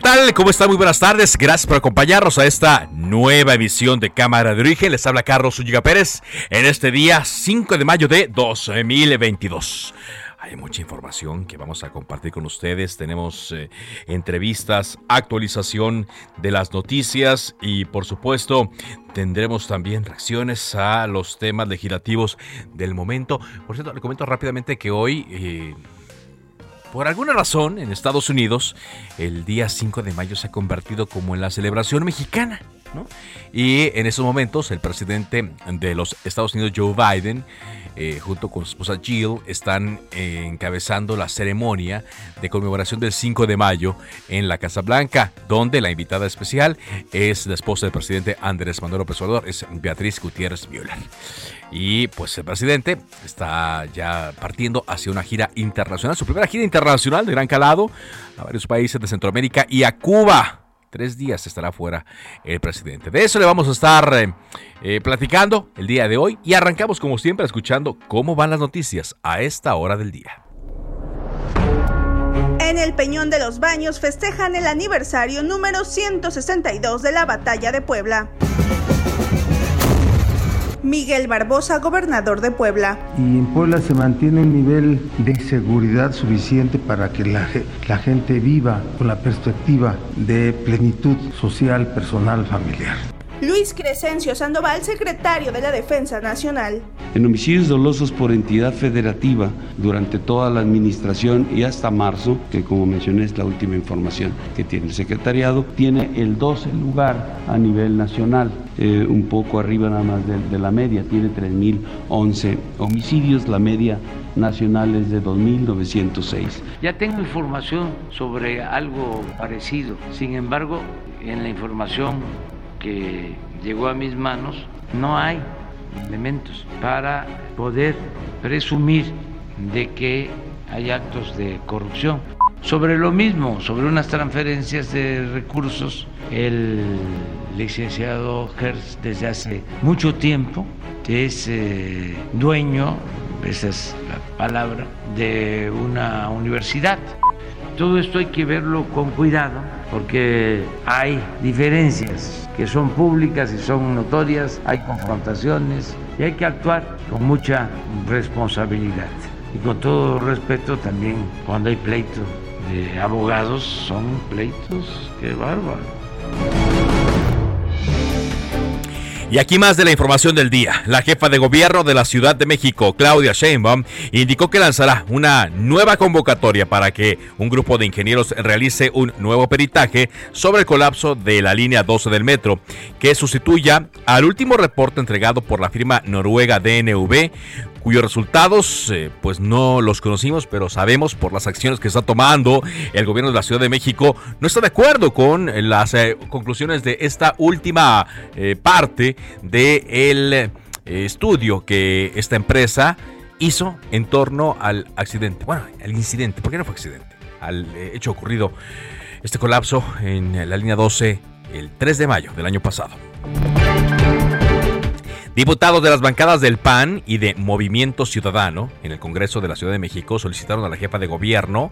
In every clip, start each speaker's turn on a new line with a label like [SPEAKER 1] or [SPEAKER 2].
[SPEAKER 1] ¿Qué tal? ¿Cómo están? Muy buenas tardes. Gracias por acompañarnos a esta nueva emisión de Cámara de Origen. Les habla Carlos Zúñiga Pérez en este día 5 de mayo de 2022. Hay mucha información que vamos a compartir con ustedes. Tenemos eh, entrevistas, actualización de las noticias y por supuesto tendremos también reacciones a los temas legislativos del momento. Por cierto, le comento rápidamente que hoy... Eh, por alguna razón, en Estados Unidos, el día 5 de mayo se ha convertido como en la celebración mexicana. Y en esos momentos, el presidente de los Estados Unidos, Joe Biden, eh, junto con su esposa Jill, están eh, encabezando la ceremonia de conmemoración del 5 de mayo en la Casa Blanca, donde la invitada especial es la esposa del presidente Andrés Manuel López Obrador, es Beatriz Gutiérrez Müller. Y pues el presidente está ya partiendo hacia una gira internacional, su primera gira internacional de gran calado a varios países de Centroamérica y a Cuba. Tres días estará fuera el presidente. De eso le vamos a estar eh, eh, platicando el día de hoy y arrancamos como siempre escuchando cómo van las noticias a esta hora del día.
[SPEAKER 2] En el Peñón de los Baños festejan el aniversario número 162 de la Batalla de Puebla. Miguel Barbosa, gobernador de Puebla.
[SPEAKER 3] Y en Puebla se mantiene un nivel de seguridad suficiente para que la, la gente viva con la perspectiva de plenitud social, personal, familiar.
[SPEAKER 2] Luis Crescencio Sandoval, secretario de la Defensa Nacional.
[SPEAKER 4] En homicidios dolosos por entidad federativa durante toda la administración y hasta marzo, que como mencioné es la última información que tiene el secretariado, tiene el 12 lugar a nivel nacional, eh, un poco arriba nada más de, de la media, tiene 3.011 homicidios, la media nacional es de 2.906.
[SPEAKER 5] Ya tengo información sobre algo parecido, sin embargo, en la información que llegó a mis manos, no hay elementos para poder presumir de que hay actos de corrupción. Sobre lo mismo, sobre unas transferencias de recursos, el licenciado Hertz desde hace mucho tiempo es eh, dueño, esa es la palabra, de una universidad. Todo esto hay que verlo con cuidado porque hay diferencias que son públicas y son notorias, hay confrontaciones y hay que actuar con mucha responsabilidad. Y con todo respeto también cuando hay pleito de abogados, son pleitos, qué bárbaro.
[SPEAKER 1] Y aquí más de la información del día. La jefa de gobierno de la Ciudad de México, Claudia Sheinbaum, indicó que lanzará una nueva convocatoria para que un grupo de ingenieros realice un nuevo peritaje sobre el colapso de la línea 12 del metro, que sustituya al último reporte entregado por la firma noruega DNV, cuyos resultados eh, pues no los conocimos, pero sabemos por las acciones que está tomando el gobierno de la Ciudad de México, no está de acuerdo con las eh, conclusiones de esta última eh, parte del estudio que esta empresa hizo en torno al accidente, bueno, al incidente, porque no fue accidente, al hecho ocurrido, este colapso en la línea 12 el 3 de mayo del año pasado. Diputados de las bancadas del PAN y de Movimiento Ciudadano en el Congreso de la Ciudad de México solicitaron a la jefa de gobierno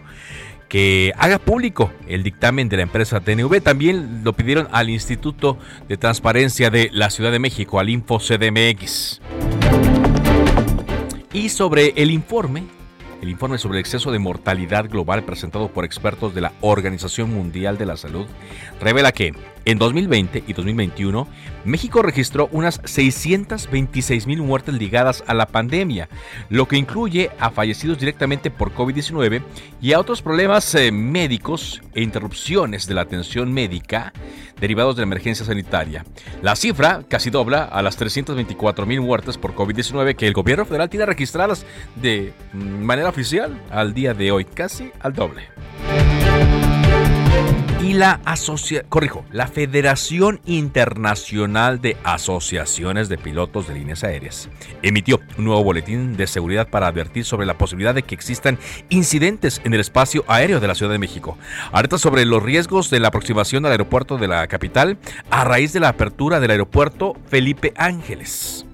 [SPEAKER 1] que haga público el dictamen de la empresa TNV. También lo pidieron al Instituto de Transparencia de la Ciudad de México, al Info CDMX. Y sobre el informe, el informe sobre el exceso de mortalidad global presentado por expertos de la Organización Mundial de la Salud revela que En 2020 y 2021, México registró unas 626 mil muertes ligadas a la pandemia, lo que incluye a fallecidos directamente por COVID-19 y a otros problemas eh, médicos e interrupciones de la atención médica derivados de la emergencia sanitaria. La cifra casi dobla a las 324 mil muertes por COVID-19 que el gobierno federal tiene registradas de manera oficial al día de hoy, casi al doble y la corrijo, la Federación Internacional de Asociaciones de Pilotos de Líneas Aéreas emitió un nuevo boletín de seguridad para advertir sobre la posibilidad de que existan incidentes en el espacio aéreo de la Ciudad de México. Alerta sobre los riesgos de la aproximación al aeropuerto de la capital a raíz de la apertura del aeropuerto Felipe Ángeles.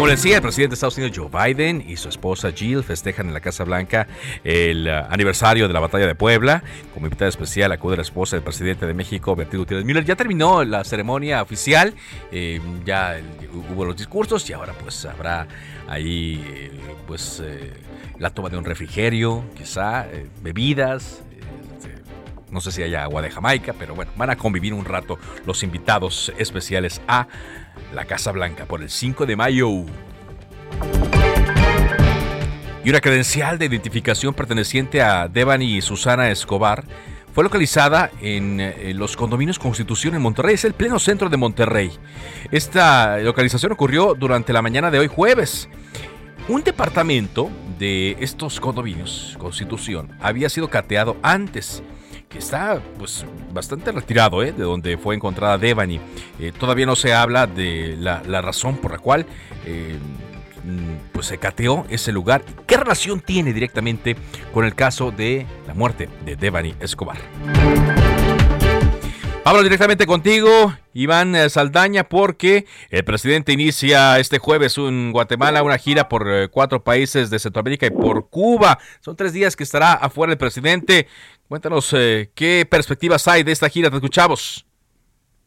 [SPEAKER 1] Como decía, el presidente de Estados Unidos, Joe Biden, y su esposa Jill festejan en la Casa Blanca el uh, aniversario de la batalla de Puebla. Como invitada especial acude la esposa del presidente de México, Beatriz Gutiérrez Miller. Ya terminó la ceremonia oficial, eh, ya hubo los discursos y ahora pues habrá ahí eh, pues eh, la toma de un refrigerio, quizá, bebidas, no sé si haya agua de Jamaica, pero bueno, van a convivir un rato los invitados especiales a la Casa Blanca por el 5 de mayo. Y una credencial de identificación perteneciente a Devani y Susana Escobar fue localizada en, eh, los condominios Constitución en Monterrey, es el pleno centro de Monterrey. Esta localización ocurrió durante la mañana de hoy jueves. Un departamento de estos condominios, Constitución, había sido cateado antes que está pues bastante retirado ¿eh? de donde fue encontrada Devani. Eh, todavía no se habla de la, razón por la cual eh, mm, pues se cateó ese lugar. ¿Qué relación tiene directamente con el caso de la muerte de Devani Escobar? Hablo directamente contigo, Iván Saldaña, porque el presidente inicia este jueves en Guatemala una gira por cuatro países de Centroamérica y por Cuba. Son tres días que estará afuera el presidente. Cuéntanos eh, qué perspectivas hay de esta gira, te escuchamos.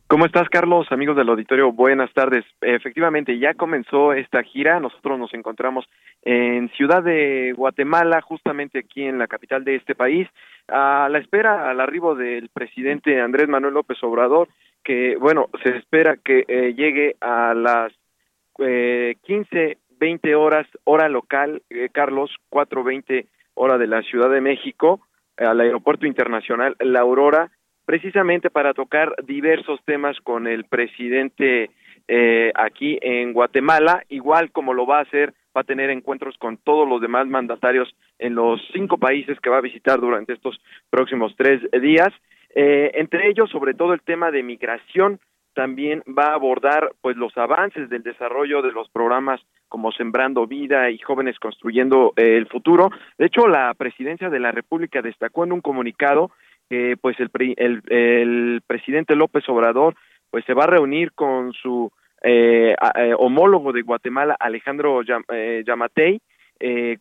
[SPEAKER 6] ¿Cómo estás, Carlos? Amigos del auditorio, buenas tardes. Efectivamente, ya comenzó esta gira. Nosotros nos encontramos en Ciudad de Guatemala, justamente aquí en la capital de este país, a la espera al arribo del presidente Andrés Manuel López Obrador, que, bueno, se espera que eh, llegue a las eh, 15, 20 horas, hora local, eh, Carlos, 4.20 hora de la Ciudad de México al Aeropuerto Internacional La Aurora, precisamente para tocar diversos temas con el presidente eh, aquí en Guatemala, igual como lo va a hacer, va a tener encuentros con todos los demás mandatarios en los cinco países que va a visitar durante estos próximos tres días, eh, entre ellos sobre todo el tema de migración, también va a abordar pues los avances del desarrollo de los programas como Sembrando Vida y Jóvenes Construyendo eh, el Futuro. De hecho, la presidencia de la República destacó en un comunicado que pues el, el, presidente López Obrador pues se va a reunir con su eh, eh, homólogo de Guatemala, Alejandro Yamatei,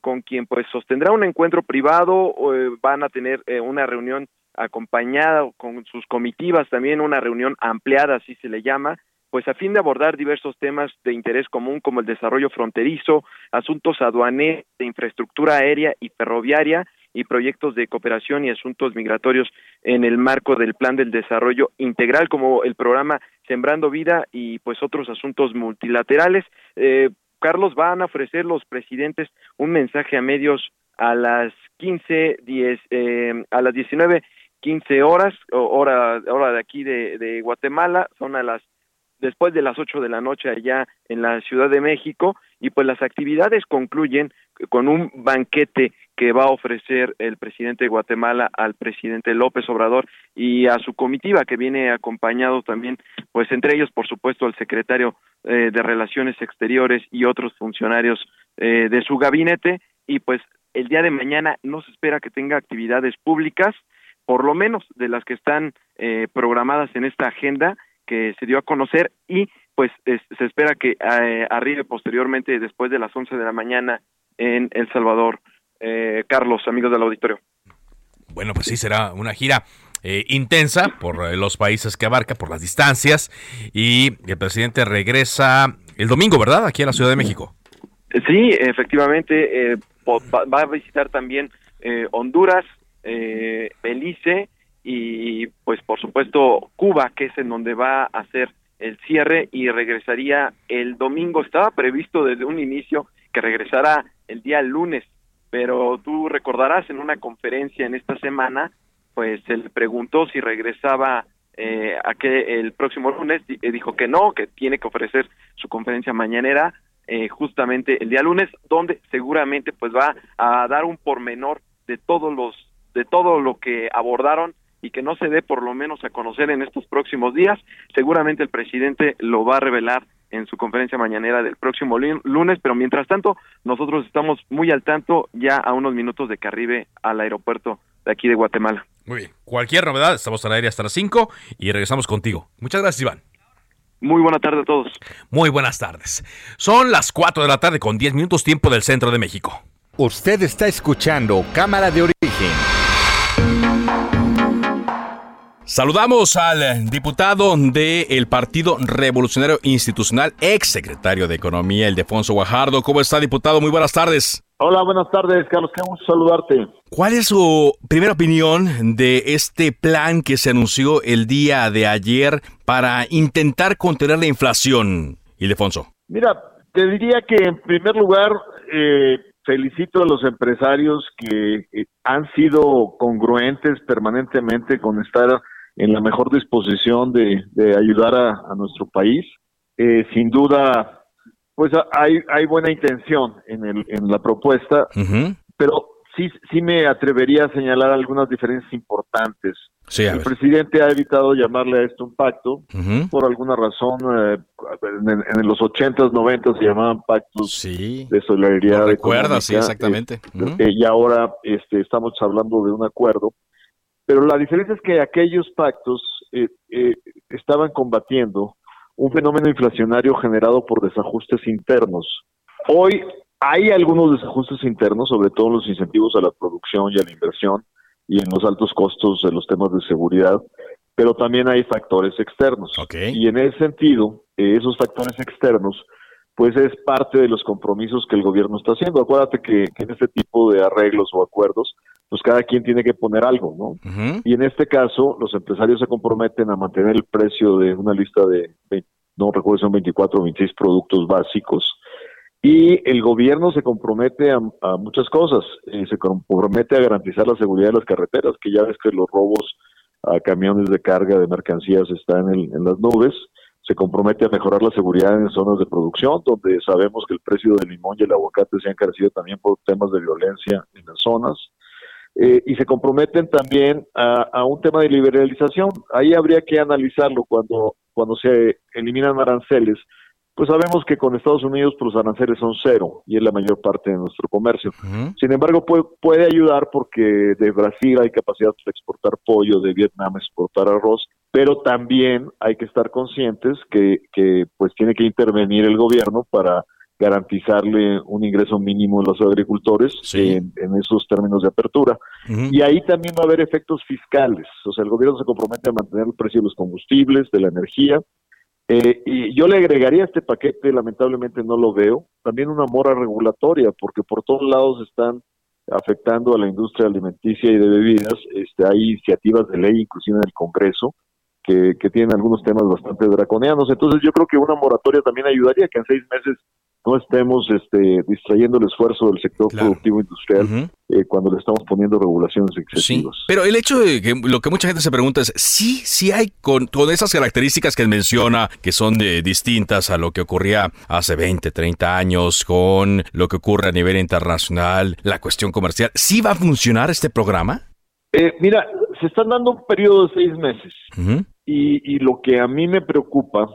[SPEAKER 6] con quien pues sostendrá un encuentro privado, van a tener una reunión acompañada con sus comitivas, también una reunión ampliada, así se le llama, pues a fin de abordar diversos temas de interés común como el desarrollo fronterizo, asuntos aduaneros, de infraestructura aérea y ferroviaria y proyectos de cooperación y asuntos migratorios en el marco del Plan del Desarrollo Integral como el programa Sembrando Vida y pues otros asuntos multilaterales. Eh, Carlos, van a ofrecer los presidentes un mensaje a medios a las 15, 10, eh, a las 19 15 horas, hora, hora de aquí de, Guatemala, son a las después de las 8 de la noche allá en la Ciudad de México y pues las actividades concluyen con un banquete que va a ofrecer el presidente de Guatemala al presidente López Obrador y a su comitiva que viene acompañado también pues entre ellos por supuesto el secretario eh, de Relaciones Exteriores y otros funcionarios eh, de su gabinete. Y pues el día de mañana no se espera que tenga actividades públicas por lo menos de las que están eh, programadas en esta agenda que se dio a conocer y pues se espera que eh, arribe posteriormente después de las 11 de la mañana en El Salvador. Eh, Carlos, amigos del auditorio.
[SPEAKER 1] Bueno, pues sí, será una gira intensa por los países que abarca, por las distancias y el presidente regresa el domingo, ¿verdad? Aquí a la Ciudad de México.
[SPEAKER 6] Sí, efectivamente, va a visitar también Honduras, eh, Belice y pues por supuesto Cuba, que es en donde va a hacer el cierre y regresaría el domingo. Estaba previsto desde un inicio que regresara el día lunes, pero tú recordarás en una conferencia en esta semana, pues él preguntó si regresaba eh, a que el próximo lunes eh, dijo que no, que tiene que ofrecer su conferencia mañanera eh, justamente el día lunes, donde seguramente pues va a dar un pormenor de todos los de todo lo que abordaron y que no se dé por lo menos a conocer en estos próximos días. Seguramente el presidente lo va a revelar en su conferencia mañanera del próximo lunes, pero mientras tanto nosotros estamos muy al tanto ya a unos minutos de que arribe al aeropuerto de aquí de Guatemala.
[SPEAKER 1] Muy bien, cualquier novedad, estamos al aire hasta las 5 y regresamos contigo. Muchas gracias, Iván.
[SPEAKER 6] Muy buena tarde a todos.
[SPEAKER 1] Muy buenas tardes. Son las 4 de la tarde con 10 minutos tiempo del centro de México.
[SPEAKER 7] Usted está escuchando Cámara de Origen.
[SPEAKER 1] Saludamos al diputado del Partido Revolucionario Institucional, ex secretario de Economía, el Defonso Guajardo. ¿Cómo está, diputado? Muy buenas tardes.
[SPEAKER 8] Hola, buenas tardes, Carlos. Qué gusto saludarte.
[SPEAKER 1] ¿Cuál es su primera opinión de este plan que se anunció el día de ayer para intentar contener la inflación, Ildefonso?
[SPEAKER 8] Mira, te diría que en primer lugar eh, felicito a los empresarios que eh, han sido congruentes permanentemente con estar en la mejor disposición de, ayudar a, nuestro país. Eh, sin duda, pues hay, hay buena intención en, el, en la propuesta, pero sí, sí me atrevería a señalar algunas diferencias importantes. el presidente ha evitado llamarle a esto un pacto, por alguna razón, eh, en, los 80s, 90 se llamaban pactos de solidaridad.
[SPEAKER 1] Recuerda, sí, exactamente.
[SPEAKER 8] Eh, y ahora este, estamos hablando de un acuerdo pero la diferencia es que aquellos pactos eh, eh, estaban combatiendo un fenómeno inflacionario generado por desajustes internos. Hoy hay algunos desajustes internos, sobre todo en los incentivos a la producción y a la inversión y en los altos costos de los temas de seguridad, pero también hay factores externos. Y en ese sentido, eh, esos factores externos, pues es parte de los compromisos que el gobierno está haciendo. Acuérdate que en este tipo de arreglos o acuerdos, pues cada quien tiene que poner algo, ¿no? Y en este caso, los empresarios se comprometen a mantener el precio de una lista de, no recuerdo si son 24 o 26 productos básicos, y el gobierno se compromete a, muchas cosas, eh, se compromete a garantizar la seguridad de las carreteras, que ya ves que los robos a camiones de carga de mercancías están en, en las nubes, se compromete a mejorar la seguridad en zonas de producción, donde sabemos que el precio del limón y el aguacate se han crecido también por temas de violencia en las zonas. Eh, y se comprometen también a, un tema de liberalización. Ahí habría que analizarlo cuando, cuando se eliminan aranceles. Pues sabemos que con Estados Unidos pues, los aranceles son cero y es la mayor parte de nuestro comercio. Sin embargo, puede, puede ayudar porque de Brasil hay capacidad de exportar pollo, de Vietnam exportar arroz, pero también hay que estar conscientes que, que pues tiene que intervenir el gobierno para garantizarle un ingreso mínimo a los agricultores en, esos términos de apertura. Y ahí también va a haber efectos fiscales. O sea, el gobierno se compromete a mantener el precio de los combustibles, de la energía. Eh, y yo le agregaría a este paquete, lamentablemente no lo veo, también una mora regulatoria, porque por todos lados están afectando a la industria alimenticia y de bebidas. Este, hay iniciativas de ley, inclusive en el Congreso, que, que tienen algunos temas bastante draconianos. Entonces yo creo que una moratoria también ayudaría que en seis meses no estemos este, distrayendo el esfuerzo del sector productivo industrial eh, cuando le estamos poniendo regulaciones excesivas.
[SPEAKER 1] pero el hecho de que lo que mucha gente se pregunta es, sí, sí hay con, todas esas características que menciona, que son de, distintas a lo que ocurría hace 20, 30 años, con lo que ocurre a nivel internacional, la cuestión comercial, ¿sí va a funcionar este programa?
[SPEAKER 8] Eh, mira, se están dando un periodo de seis meses. y, y lo que a mí me preocupa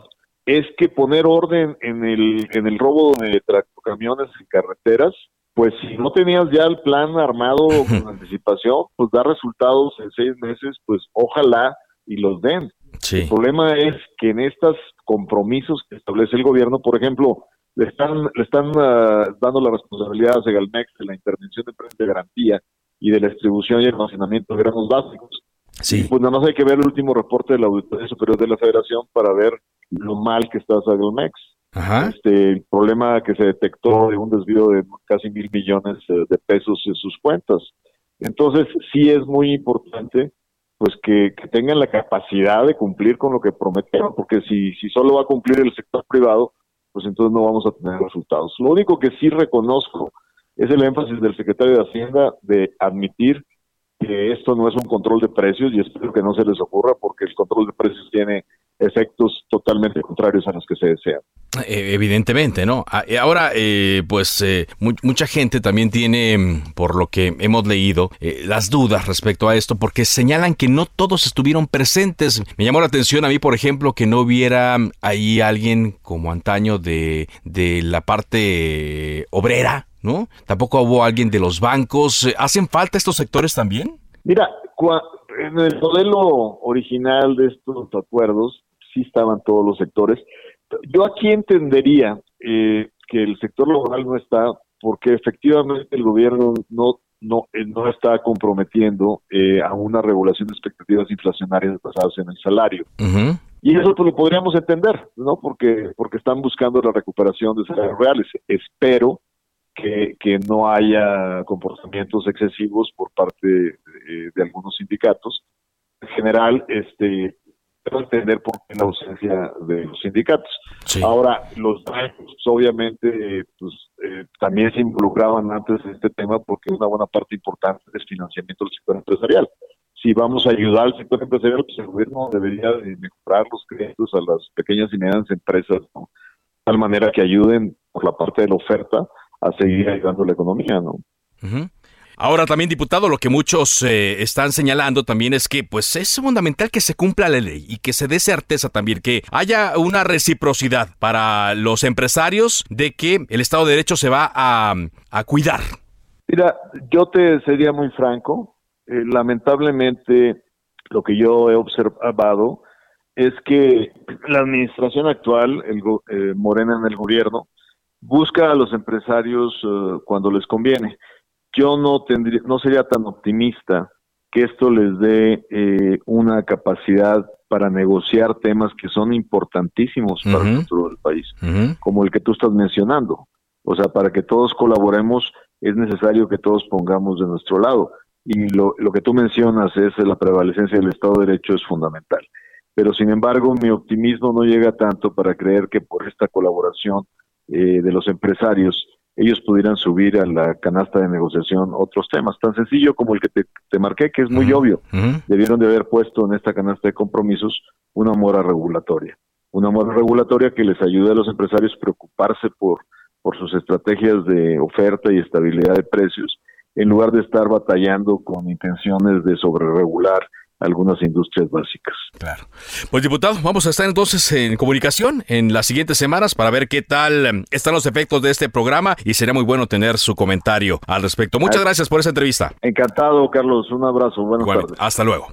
[SPEAKER 8] es que poner orden en el, en el robo de tractocamiones en carreteras, pues si no tenías ya el plan armado con anticipación, pues da resultados en seis meses, pues ojalá y los den. El problema es que en estos compromisos que establece el gobierno, por ejemplo, le están, le están ah, dando la responsabilidad a Segalmex de la intervención de precios de garantía y de la distribución y almacenamiento de granos básicos. Sí. pues nada más hay que ver el último reporte de la Auditoría Superior de la Federación para ver lo mal que está Sagelmex. Este, el problema que se detectó de un desvío de casi mil millones eh, de pesos en sus cuentas. Entonces, sí es muy importante pues que, tengan la capacidad de cumplir con lo que prometieron, porque si, si solo va a cumplir el sector privado, pues entonces no vamos a tener resultados. Lo único que sí reconozco es el énfasis del secretario de Hacienda de admitir que esto no es un control de precios y espero que no se les ocurra porque el control de precios tiene efectos totalmente contrarios a los que se desean.
[SPEAKER 1] Eh, evidentemente, ¿no? Ah, eh, ahora, eh, pues mucha gente también tiene, mm, por lo que hemos leído, las dudas respecto a esto, porque señalan que no todos estuvieron presentes. Me llamó la atención a mí, por ejemplo, que no hubiera mm, ahí alguien como antaño de, de la parte obrera, ¿no? Tampoco hubo alguien de los bancos. ¿Hacen falta estos sectores también?
[SPEAKER 8] Mira, en el modelo original de estos acuerdos sí estaban todos los sectores. Yo aquí entendería eh, que el sector laboral no está porque efectivamente el gobierno no no, eh, no está comprometiendo eh, a una regulación de expectativas inflacionarias basadas en el salario. Y eso pues, lo podríamos entender, ¿no? Porque, porque están buscando la recuperación de salarios reales. Espero que, no haya comportamientos excesivos por parte de, algunos sindicatos. En general, este, entender por qué la ausencia de los sindicatos. Ahora, los bancos, pues, obviamente, pues, eh, también se involucraban antes en este tema porque una buena parte importante es financiamiento del sector empresarial. Si vamos a ayudar al sector empresarial, pues el gobierno debería mejorar los créditos a las pequeñas y medianas empresas, de tal manera que ayuden por la parte de la oferta a seguir ayudando la economía, ¿no?
[SPEAKER 1] Ahora también, diputado, lo que muchos eh, están señalando también es que pues es fundamental que se cumpla la ley y que se dé certeza también, que haya una reciprocidad para los empresarios de que el Estado de Derecho se va a, cuidar.
[SPEAKER 8] Mira, yo te sería muy franco. Eh, lamentablemente, lo que yo he observado es que la administración actual, el eh, Morena en el gobierno, busca a los empresarios cuando les conviene yo no tendría, no sería tan optimista que esto les dé eh, una capacidad para negociar temas que son importantísimos para el futuro del país, como el que tú estás mencionando. O sea, para que todos colaboremos es necesario que todos pongamos de nuestro lado. Y lo, lo que tú mencionas es la prevalecencia del Estado de Derecho es fundamental. Pero sin embargo, mi optimismo no llega tanto para creer que por esta colaboración eh, de los empresarios ellos pudieran subir a la canasta de negociación otros temas, tan sencillo como el que te, marqué, que es muy obvio. Debieron de haber puesto en esta canasta de compromisos una mora regulatoria, una mora regulatoria que les ayude a los empresarios a preocuparse por, por sus estrategias de oferta y estabilidad de precios, en lugar de estar batallando con intenciones de sobreregular algunas industrias básicas.
[SPEAKER 1] Claro. Pues diputado, vamos a estar entonces en comunicación en las siguientes semanas para ver qué tal em, están los efectos de este programa y sería muy bueno tener su comentario al respecto. Muchas gracias por esa entrevista.
[SPEAKER 8] Encantado, Carlos. Un abrazo. Buenas tardes.
[SPEAKER 1] Hasta luego.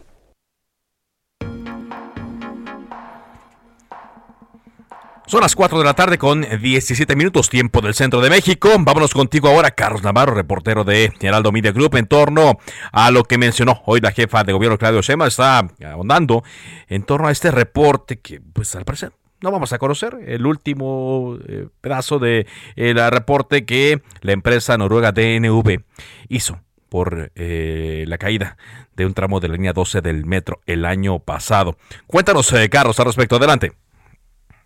[SPEAKER 1] Son las 4 de la tarde con 17 minutos tiempo del centro de México. Vámonos contigo ahora, Carlos Navarro, reportero de Geraldo Media Group, en torno a lo que mencionó hoy la jefa de gobierno Claudio Shema. Está ahondando en torno a este reporte que, pues al parecer, no vamos a conocer el último eh, pedazo de el reporte que la empresa noruega DNV hizo por eh, la caída de un tramo de la línea 12 del metro el año pasado. Cuéntanos, eh, Carlos, al respecto. Adelante.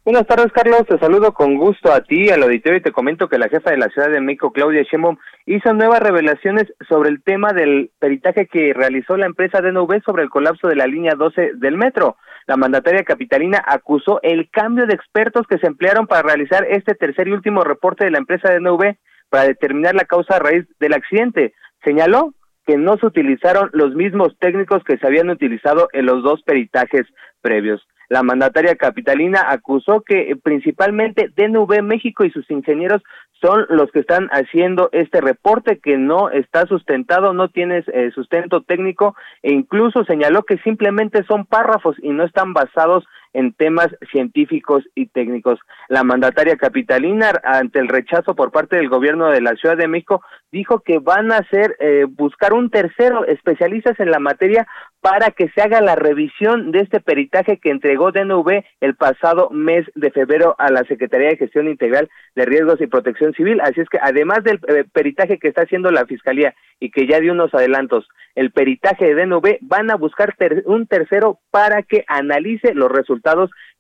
[SPEAKER 9] Buenas tardes, Carlos. Te saludo con gusto a ti, al auditorio, y te comento que la jefa de la Ciudad de México, Claudia Sheinbaum, hizo nuevas revelaciones sobre el tema del peritaje que realizó la empresa DNV sobre el colapso de la línea 12 del metro. La mandataria capitalina acusó el cambio de expertos que se emplearon para realizar este tercer y último reporte de la empresa DNV para determinar la causa raíz del accidente. Señaló que no se utilizaron los mismos técnicos que se habían utilizado en los dos peritajes previos. La mandataria capitalina acusó que eh, principalmente DNV México y sus ingenieros son los que están haciendo este reporte que no está sustentado, no tiene eh, sustento técnico e incluso señaló que simplemente son párrafos y no están basados en temas científicos y técnicos. La mandataria capitalina, ante el rechazo por parte del gobierno de la Ciudad de México, dijo que van a hacer eh, buscar un tercero especialistas en la materia para que se haga la revisión de este peritaje que entregó DNV el pasado mes de febrero a la Secretaría de Gestión Integral de Riesgos y Protección Civil. Así es que además del eh, peritaje que está haciendo la Fiscalía y que ya dio unos adelantos, el peritaje de DNV van a buscar un tercero para que analice los resultados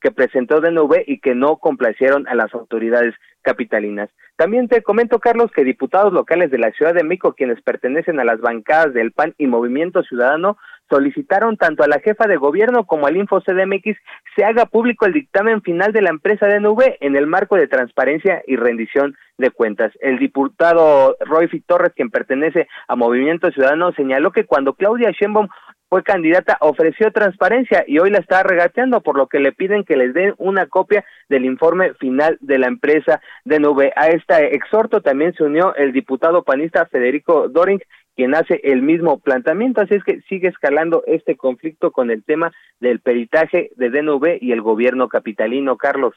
[SPEAKER 9] que presentó DNV y que no complacieron a las autoridades capitalinas. También te comento, Carlos, que diputados locales de la Ciudad de México, quienes pertenecen a las bancadas del PAN y Movimiento Ciudadano, solicitaron tanto a la jefa de gobierno como al Info CDMX se haga público el dictamen final de la empresa DNV en el marco de transparencia y rendición de cuentas. El diputado Roy Torres, quien pertenece a Movimiento Ciudadano, señaló que cuando Claudia Sheinbaum fue candidata, ofreció transparencia y hoy la está regateando, por lo que le piden que les den una copia del informe final de la empresa DNV. A este exhorto también se unió el diputado panista Federico Doring, quien hace el mismo planteamiento, así es que sigue escalando este conflicto con el tema del peritaje de DNV y el gobierno capitalino, Carlos.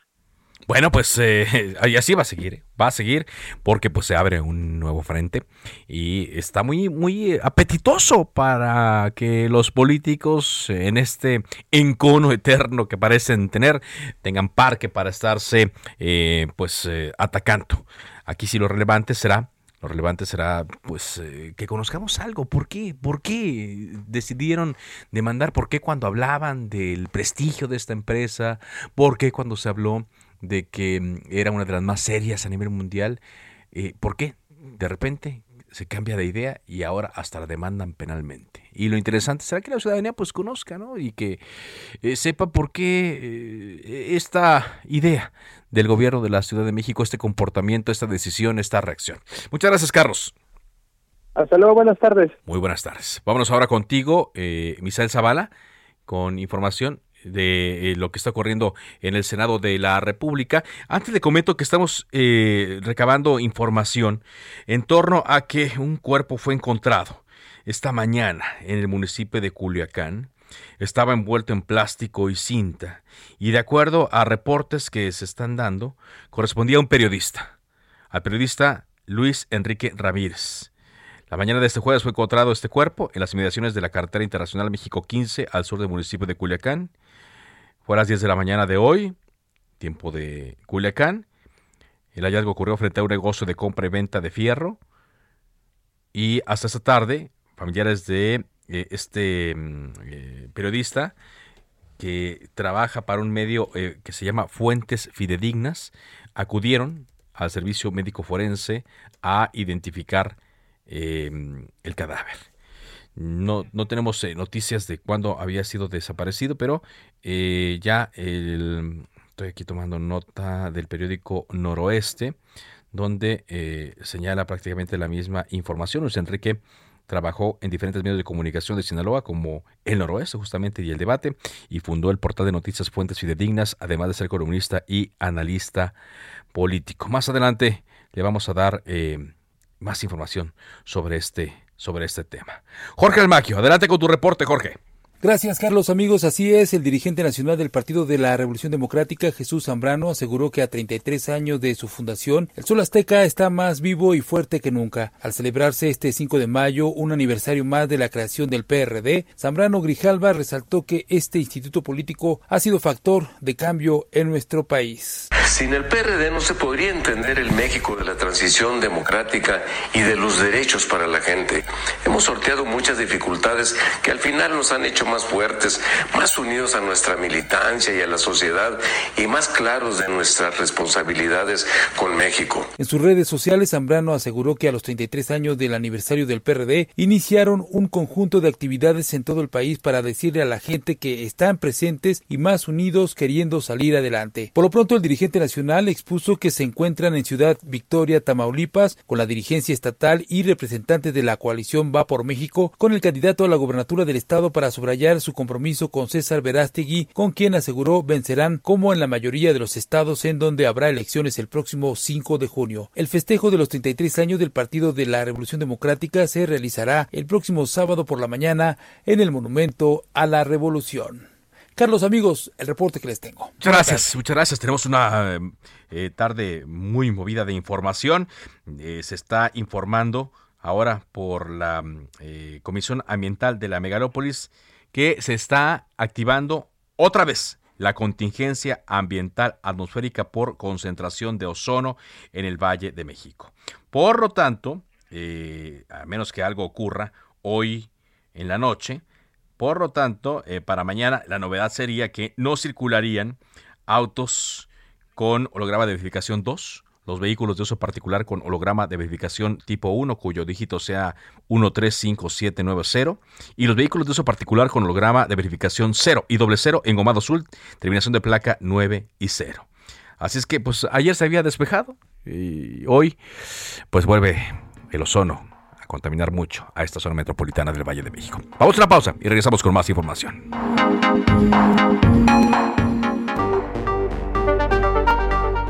[SPEAKER 1] Bueno, pues eh, así va a seguir, ¿eh? va a seguir porque pues se abre un nuevo frente y está muy muy apetitoso para que los políticos en este encono eterno que parecen tener tengan parque para estarse eh, pues atacando. Aquí sí lo relevante será lo relevante será pues eh, que conozcamos algo. ¿Por qué? ¿Por qué decidieron demandar? ¿Por qué cuando hablaban del prestigio de esta empresa? ¿Por qué cuando se habló de que mm, era una de las más serias a nivel mundial? Eh, ¿Por qué? De repente se cambia de idea y ahora hasta la demandan penalmente. Y lo interesante será que la ciudadanía pues conozca, ¿no? Y que eh, sepa por qué esta idea del gobierno de la Ciudad de México este comportamiento, esta decisión, esta reacción. Muchas gracias, Carlos.
[SPEAKER 9] Hasta luego, buenas tardes.
[SPEAKER 1] Muy buenas tardes. Vámonos ahora contigo, eh, Misael Zavala, con información de eh, lo que está ocurriendo en el Senado de la República. Antes le comento que estamos eh, recabando información en torno a que un cuerpo fue encontrado esta mañana en el municipio de Culiacán estaba envuelto en plástico y cinta, y de acuerdo a reportes que se están dando, correspondía a un periodista, al periodista Luis Enrique Ramírez. La mañana de este jueves fue encontrado este cuerpo en las inmediaciones de la carretera internacional México 15 al sur del municipio de Culiacán. Fue a las 10 de la mañana de hoy, tiempo de Culiacán. El hallazgo ocurrió frente a un negocio de compra y venta de fierro. Y hasta esta tarde, familiares de eh, este mm, eh, periodista que trabaja para un medio eh, que se llama Fuentes Fidedignas, acudieron al servicio médico forense a identificar el cadáver. No, no tenemos noticias de cuándo había sido desaparecido, pero ya estoy aquí tomando nota del periódico Noroeste, donde señala prácticamente la misma información. Luis Enrique Trabajó en diferentes medios de comunicación de Sinaloa como El Noroeste justamente y El Debate y fundó el portal de noticias Fuentes Fidedignas, además de ser columnista y analista político. Más adelante le vamos a dar eh, más información sobre este, sobre este tema. Jorge Almaquio, adelante con tu reporte, Jorge.
[SPEAKER 10] Gracias, Carlos. Amigos, así es. El dirigente nacional del Partido de la Revolución Democrática, Jesús Zambrano, aseguró que a 33 años de su fundación, el Sol Azteca está más vivo y fuerte que nunca. Al celebrarse este 5 de mayo, un aniversario más de la creación del PRD, Zambrano Grijalva resaltó que este instituto político ha sido factor de cambio en nuestro país.
[SPEAKER 11] Sin el PRD no se podría entender el México de la transición democrática y de los derechos para la gente. Hemos sorteado muchas dificultades que al final nos han hecho más fuertes, más unidos a nuestra militancia y a la sociedad y más claros de nuestras responsabilidades con México.
[SPEAKER 10] En sus redes sociales, Zambrano aseguró que a los 33 años del aniversario del PRD iniciaron un conjunto de actividades en todo el país para decirle a la gente que están presentes y más unidos queriendo salir adelante. Por lo pronto, el dirigente nacional expuso que se encuentran en Ciudad Victoria, Tamaulipas, con la dirigencia estatal y representantes de la coalición Va por México, con el candidato a la gobernatura del estado para subrayar su compromiso con César Verástegui, con quien aseguró vencerán como en la mayoría de los estados en donde habrá elecciones el próximo 5 de junio. El festejo de los 33 años del Partido de la Revolución Democrática se realizará el próximo sábado por la mañana en el Monumento a la Revolución. Carlos, amigos, el reporte que les tengo.
[SPEAKER 1] Muchas gracias, muchas gracias. Tenemos una eh, tarde muy movida de información. Eh, se está informando ahora por la eh, Comisión Ambiental de la Megalópolis que se está activando otra vez la contingencia ambiental atmosférica por concentración de ozono en el Valle de México. Por lo tanto, a menos que algo ocurra hoy en la noche, por lo tanto, eh, para mañana la novedad sería que no circularían autos con holograma de verificación 2, los vehículos de uso particular con holograma de verificación tipo 1, cuyo dígito sea 135790, y los vehículos de uso particular con holograma de verificación 0 y doble 0 engomado azul, terminación de placa 9 y 0. Así es que, pues ayer se había despejado y hoy, pues vuelve el ozono contaminar mucho a esta zona metropolitana del Valle de México. Vamos a una pausa y regresamos con más información.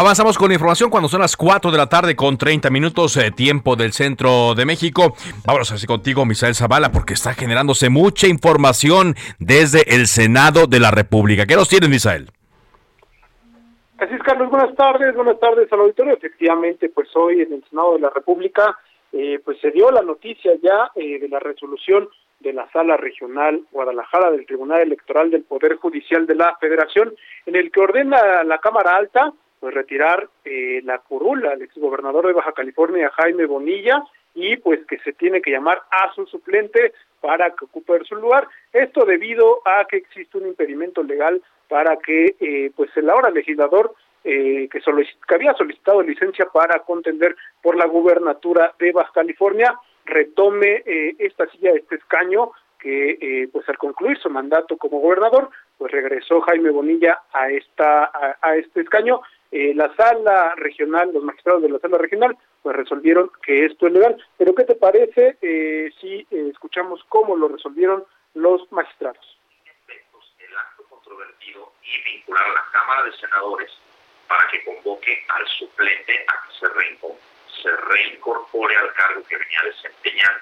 [SPEAKER 1] Avanzamos con información cuando son las 4 de la tarde con 30 minutos, eh, tiempo del centro de México. Vámonos así contigo, Misael Zavala, porque está generándose mucha información desde el Senado de la República. ¿Qué nos tienes, Misael?
[SPEAKER 12] Así es, Carlos. Buenas tardes, buenas tardes al auditorio. Efectivamente, pues hoy en el Senado de la República, eh, pues se dio la noticia ya eh, de la resolución de la Sala Regional Guadalajara del Tribunal Electoral del Poder Judicial de la Federación, en el que ordena la Cámara Alta pues retirar eh, la curula al exgobernador de Baja California, Jaime Bonilla, y pues que se tiene que llamar a su suplente para que ocupe su lugar. Esto debido a que existe un impedimento legal para que eh, pues el ahora legislador eh, que, que había solicitado licencia para contender por la gubernatura de Baja California retome eh, esta silla, este escaño que eh, pues al concluir su mandato como gobernador pues regresó Jaime Bonilla a esta a, a este escaño eh, la sala regional, los magistrados de la sala regional, pues resolvieron que esto es legal. Pero ¿qué te parece eh, si eh, escuchamos cómo lo resolvieron los magistrados?
[SPEAKER 13] El acto controvertido y vincular a la Cámara de Senadores para que convoque al suplente a que se, se reincorpore al cargo que venía desempeñando.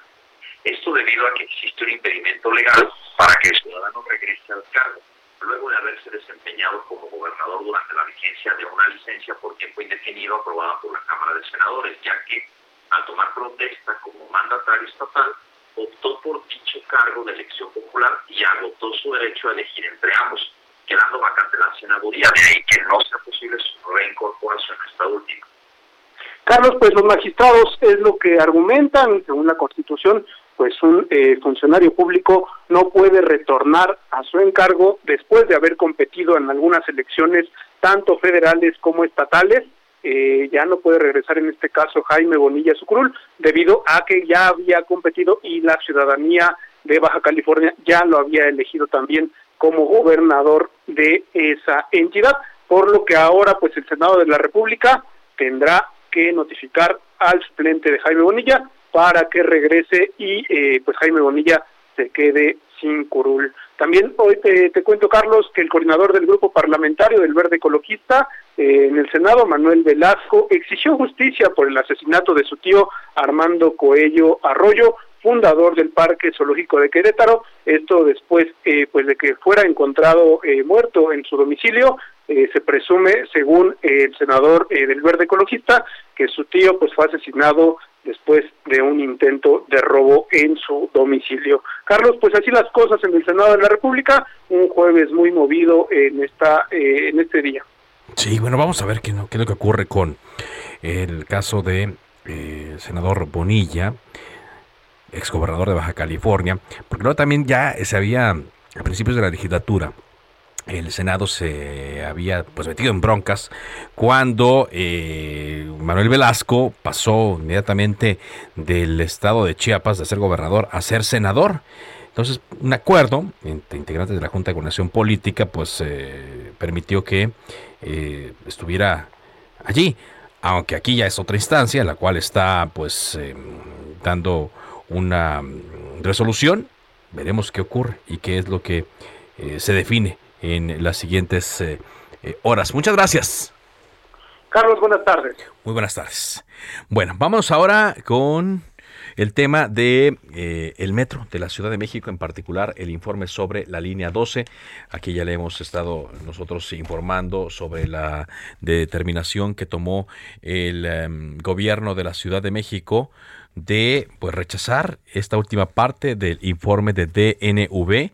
[SPEAKER 13] Esto debido a que existe un impedimento legal para que el ciudadano regrese al cargo luego de haberse desempeñado como gobernador durante la vigencia de una licencia por tiempo indefinido aprobada por la Cámara de Senadores, ya que al tomar protesta como mandatario estatal, optó por dicho cargo de elección popular y agotó su derecho a elegir entre ambos, quedando vacante la senaduría, de ahí que no sea posible su reincorporación a esta última.
[SPEAKER 12] Carlos, pues los magistrados es lo que argumentan, según la Constitución, pues un eh, funcionario público no puede retornar a su encargo después de haber competido en algunas elecciones tanto federales como estatales. Eh, ya no puede regresar en este caso Jaime Bonilla Sucrul debido a que ya había competido y la ciudadanía de Baja California ya lo había elegido también como gobernador de esa entidad, por lo que ahora pues el Senado de la República tendrá que notificar al suplente de Jaime Bonilla para que regrese y eh, pues Jaime Bonilla se quede sin curul. También hoy te, cuento, Carlos, que el coordinador del grupo parlamentario del Verde Ecologista eh, en el Senado, Manuel Velasco, exigió justicia por el asesinato de su tío Armando Coello Arroyo, fundador del Parque Zoológico de Querétaro, esto después eh, pues de que fuera encontrado muerto en su domicilio eh, se presume, según el senador eh, del Verde Ecologista, que su tío pues fue asesinado después de un intento de robo en su domicilio. Carlos, pues así las cosas en el Senado de la República, un jueves muy movido en esta eh, en este día.
[SPEAKER 1] Sí, bueno, vamos a ver qué, qué es lo que ocurre con el caso de senador Bonilla, exgobernador de Baja California, porque luego también ya se había, a principios de la legislatura, el Senado se había pues metido en broncas cuando eh, Manuel Velasco pasó inmediatamente del estado de Chiapas de ser gobernador a ser senador. Entonces, un acuerdo entre integrantes de la Junta de Coordinación Política pues eh, permitió que eh, estuviera allí, aunque aquí ya es otra instancia la cual está pues dando una resolución. Veremos qué ocurre y qué es lo que se define en las siguientes eh, eh, horas. Muchas gracias.
[SPEAKER 12] Carlos, buenas tardes.
[SPEAKER 1] Muy buenas tardes. Bueno, vamos ahora con el tema de eh, el metro de la Ciudad de México, en particular el informe sobre la línea 12. Aquí ya le hemos estado nosotros informando sobre la determinación que tomó el em, gobierno de la Ciudad de México de pues rechazar esta última parte del informe de DNV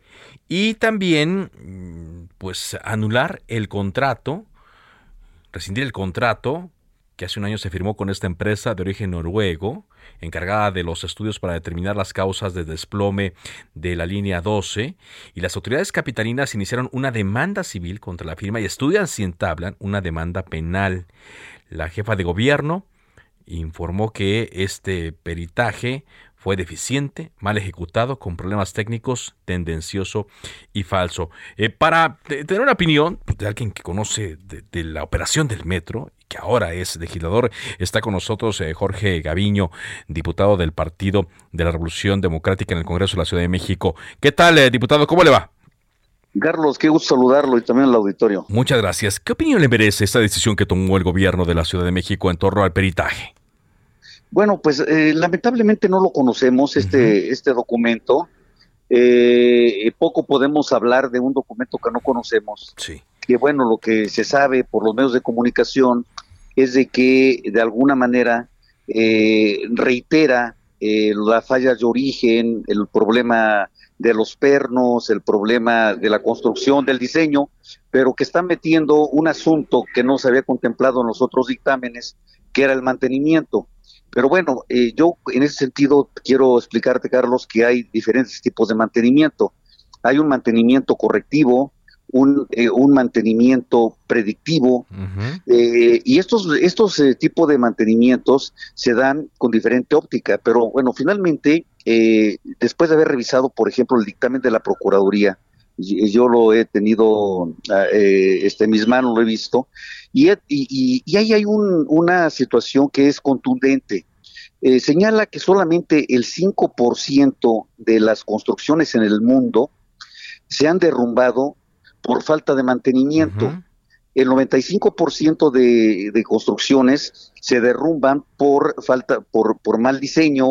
[SPEAKER 1] y también pues anular el contrato, rescindir el contrato que hace un año se firmó con esta empresa de origen noruego, encargada de los estudios para determinar las causas de desplome de la línea 12, y las autoridades capitalinas iniciaron una demanda civil contra la firma y estudian si entablan una demanda penal. La jefa de gobierno informó que este peritaje fue deficiente, mal ejecutado, con problemas técnicos, tendencioso y falso. Eh, para tener una opinión de alguien que conoce de, la operación del metro, que ahora es legislador, está con nosotros eh, Jorge Gaviño, diputado del Partido de la Revolución Democrática en el Congreso de la Ciudad de México. ¿Qué tal, eh, diputado? ¿Cómo le va?
[SPEAKER 14] Carlos, qué gusto saludarlo y también al auditorio.
[SPEAKER 1] Muchas gracias. ¿Qué opinión le merece esta decisión que tomó el gobierno de la Ciudad de México en torno al peritaje?
[SPEAKER 14] Bueno, pues eh, lamentablemente no lo conocemos, este, este documento. Eh, poco podemos hablar de un documento que no conocemos.
[SPEAKER 1] Sí.
[SPEAKER 14] Que bueno, lo que se sabe por los medios de comunicación es de que de alguna manera eh, reitera las fallas de origen, el problema de los pernos, el problema de la construcción, del diseño, pero que está metiendo un asunto que no se había contemplado en los otros dictámenes, que era el mantenimiento. Pero bueno, eh, yo en ese sentido quiero explicarte, Carlos, que hay diferentes tipos de mantenimiento. Hay un mantenimiento correctivo, un, eh, un mantenimiento predictivo, eh, y estos, estos tipos de mantenimientos se dan con diferente óptica, pero bueno, finalmente, después de haber revisado, por ejemplo, el dictamen de la Procuraduría, yo lo he tenido ah, este, en mis manos, lo he visto, y, y, ahí hay una situación que es contundente. Eh, señala que solamente el 5% de las construcciones en el mundo se han derrumbado por falta de mantenimiento. El 95% de, de construcciones se derrumban por falta, por, por mal diseño,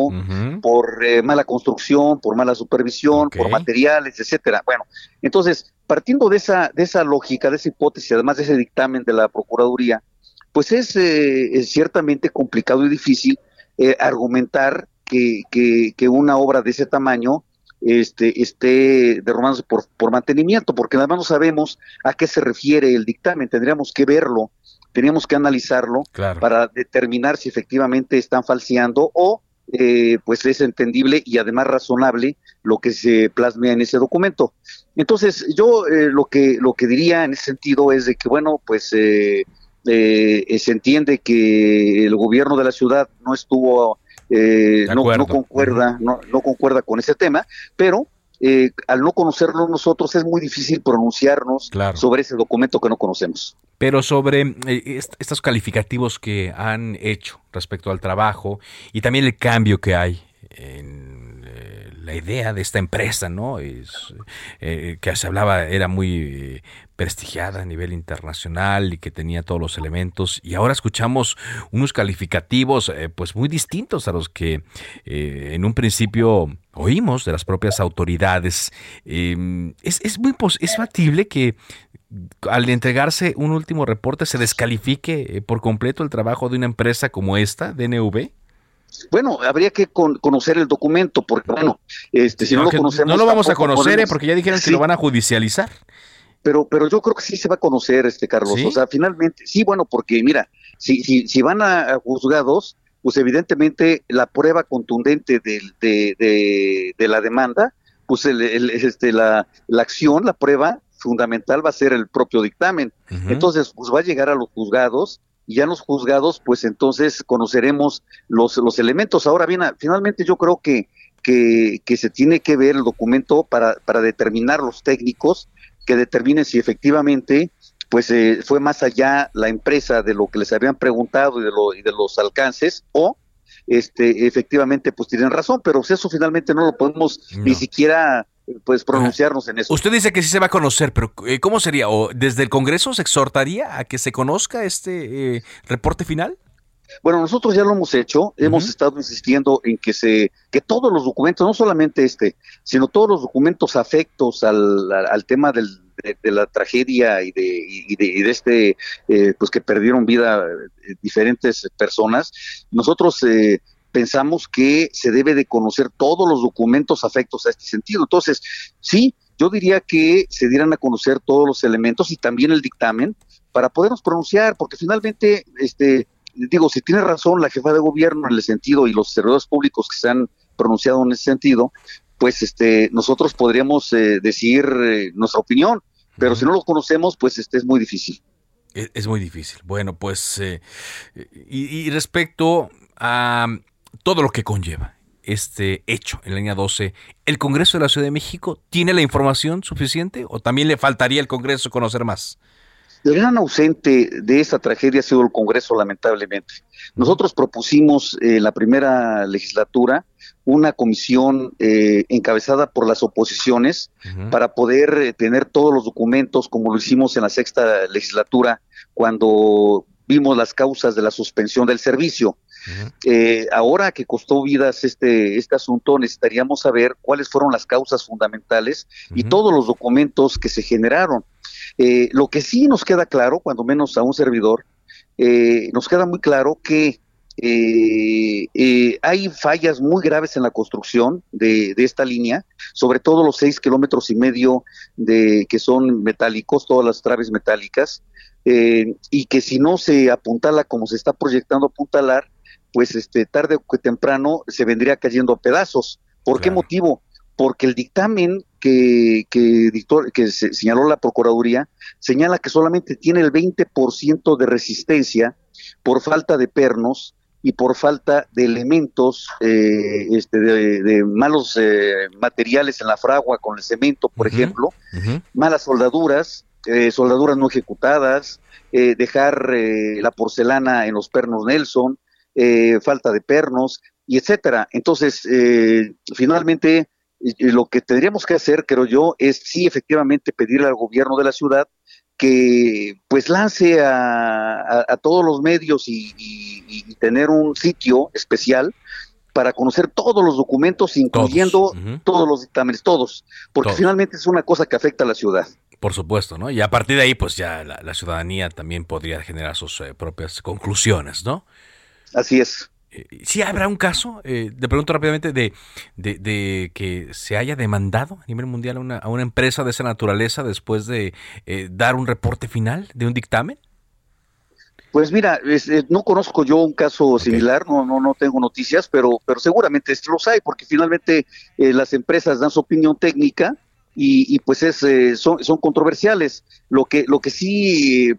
[SPEAKER 14] por eh, mala construcción, por mala supervisión, por materiales, etcétera. Bueno, entonces partiendo de esa, de esa lógica, de esa hipótesis, además de ese dictamen de la Procuraduría, pues es, eh, ciertamente complicado y difícil eh, argumentar que, que, una obra de ese tamaño este, esté derrumbándose por, por mantenimiento, porque además no sabemos a qué se refiere el dictamen, tendríamos que verlo, tendríamos que analizarlo para determinar si efectivamente están falseando o eh, pues es entendible y además razonable lo que se plasma en ese documento. Entonces, yo eh, lo que lo que diría en ese sentido es de que bueno, pues eh, se entiende que el gobierno de la ciudad no estuvo no, no, concuerda, no, no concuerda con ese tema, pero eh, al no conocerlo nosotros es muy difícil pronunciarnos sobre ese documento que no conocemos.
[SPEAKER 1] Pero sobre eh, estos calificativos que han hecho respecto al trabajo y también el cambio que hay en eh, la idea de esta empresa, ¿no? Es, que se hablaba, era muy prestigiada a nivel internacional y que tenía todos los elementos y ahora escuchamos unos calificativos pues muy distintos a los que en un principio oímos de las propias autoridades. Em, es, es, muy es factible que al entregarse un último reporte se descalifique eh, por completo el trabajo de una empresa como esta, DNV.
[SPEAKER 14] Bueno, habría que conocer el documento, porque bueno, este, si no, lo conocemos.
[SPEAKER 1] No lo vamos a conocer, eh, porque ya dijeron que lo van a judicializar.
[SPEAKER 14] Pero, pero yo creo que sí se va a conocer, este Carlos. O sea, finalmente, sí, bueno, porque mira, si, si, si van a juzgados, pues evidentemente la prueba contundente de, de, de, la demanda, pues el, este, la, la, acción, la prueba fundamental va a ser el propio dictamen. Entonces, pues va a llegar a los juzgados y ya en los juzgados, pues entonces conoceremos los, los elementos. Ahora bien, finalmente yo creo que, que, que se tiene que ver el documento para, para determinar los técnicos que determinen si efectivamente pues eh, fue más allá la empresa de lo que les habían preguntado y de, lo, y de los alcances, o este, efectivamente pues tienen razón, pero eso finalmente no lo podemos ni siquiera pues pronunciarnos en eso.
[SPEAKER 1] Usted dice que sí se va a conocer, pero eh, ¿cómo sería? ¿O desde el Congreso se exhortaría a que se conozca este eh, reporte final?
[SPEAKER 14] Bueno, nosotros ya lo hemos hecho, hemos estado insistiendo en que se, que todos los documentos, no solamente este, sino todos los documentos afectos al, al tema del, de, la tragedia y de, y de, este, eh, pues que perdieron vida eh, diferentes personas, nosotros eh, pensamos que se debe de conocer todos los documentos afectos a este sentido. Entonces, sí, yo diría que se dieran a conocer todos los elementos y también el dictamen para podernos pronunciar, porque finalmente, este, digo, si tiene razón la jefa de gobierno en el sentido y los servidores públicos que se han pronunciado en ese sentido, pues este, nosotros podríamos eh, decir eh, nuestra opinión, pero si no lo conocemos, pues este es muy difícil.
[SPEAKER 1] Es, muy difícil. Bueno, pues, eh, y, respecto a todo lo que conlleva este hecho en la línea 12, ¿el Congreso de la Ciudad de México tiene la información suficiente o también le faltaría al Congreso conocer más?
[SPEAKER 14] El gran ausente de esta tragedia ha sido el Congreso, lamentablemente. Nosotros propusimos en la primera legislatura una comisión eh, encabezada por las oposiciones para poder eh, tener todos los documentos, como lo hicimos en la sexta legislatura, cuando vimos las causas de la suspensión del servicio. Eh, ahora que costó vidas este, este asunto, necesitaríamos saber cuáles fueron las causas fundamentales y todos los documentos que se generaron. lo que sí nos queda claro, cuando menos a un servidor, nos queda muy claro que eh, eh, hay fallas muy graves en la construcción de, esta línea, sobre todo los seis kilómetros y medio de que son metálicos, todas las traves metálicas, eh, y que si no se apuntala como se está proyectando apuntalar, pues este tarde o temprano se vendría cayendo a pedazos. ¿Por qué motivo? Porque el dictamen que, que, que se señaló la Procuraduría señala que solamente tiene el 20% de resistencia por falta de pernos y por falta de elementos, eh, este, de, malos eh, materiales en la fragua con el cemento, por ejemplo, malas soldaduras, eh, soldaduras no ejecutadas, dejar la porcelana en los pernos Nelson, falta de pernos, y etcétera. Entonces, finalmente, lo que tendríamos que hacer, creo yo, es sí efectivamente pedirle al gobierno de la ciudad que pues lance a, todos los medios y, tener un sitio especial para conocer todos los documentos, incluyendo todos, los dictámenes, todos, porque finalmente es una cosa que afecta a la ciudad.
[SPEAKER 1] Por supuesto, ¿no? Y a partir de ahí, pues ya la, ciudadanía también podría generar sus eh, propias conclusiones, ¿no?
[SPEAKER 14] Así es.
[SPEAKER 1] Eh, ¿Sí habrá un caso, eh, le pregunto rápidamente, de, de, que se haya demandado a nivel mundial a una, a una empresa de esa naturaleza después de eh, dar un reporte final de un dictamen?
[SPEAKER 14] Pues mira, eh, no conozco yo un caso similar, no, no, no tengo noticias, pero, pero seguramente los hay, porque finalmente las empresas dan su opinión técnica y, pues es, son, son controversiales. Lo que, lo que sí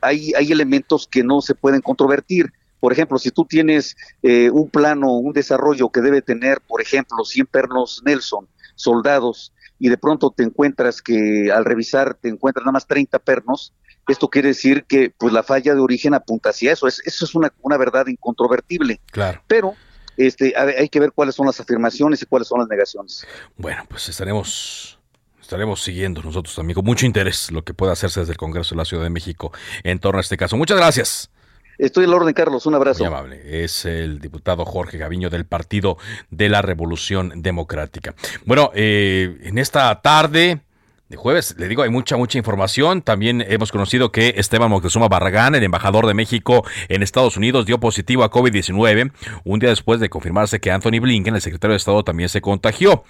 [SPEAKER 14] hay, hay elementos que no se pueden controvertir. Por ejemplo, si tú tienes un plano, un desarrollo que debe tener, por ejemplo, 100 pernos Nelson, soldados, y de pronto te encuentras que al revisar te encuentras nada más 30 pernos, esto quiere decir que pues la falla de origen apunta hacia eso. Es, eso es una, una verdad incontrovertible.
[SPEAKER 1] Claro.
[SPEAKER 14] Pero este, hay que ver cuáles son las afirmaciones y cuáles son las negaciones.
[SPEAKER 1] Bueno, pues estaremos estaremos siguiendo nosotros también con mucho interés lo que pueda hacerse desde el Congreso de la Ciudad de México en torno a este caso. Muchas gracias.
[SPEAKER 14] Estoy al orden, Carlos. Un abrazo.
[SPEAKER 1] Muy amable. Es el diputado Jorge Gaviño del Partido de la Revolución Democrática. Bueno, eh, en esta tarde de jueves. Le digo, hay mucha, mucha información. También hemos conocido que Esteban Moctezuma Barragán, el embajador de México en Estados Unidos, dio positivo a COVID-19 un día después de confirmarse que Anthony Blinken, el secretario de Estado, también se contagió.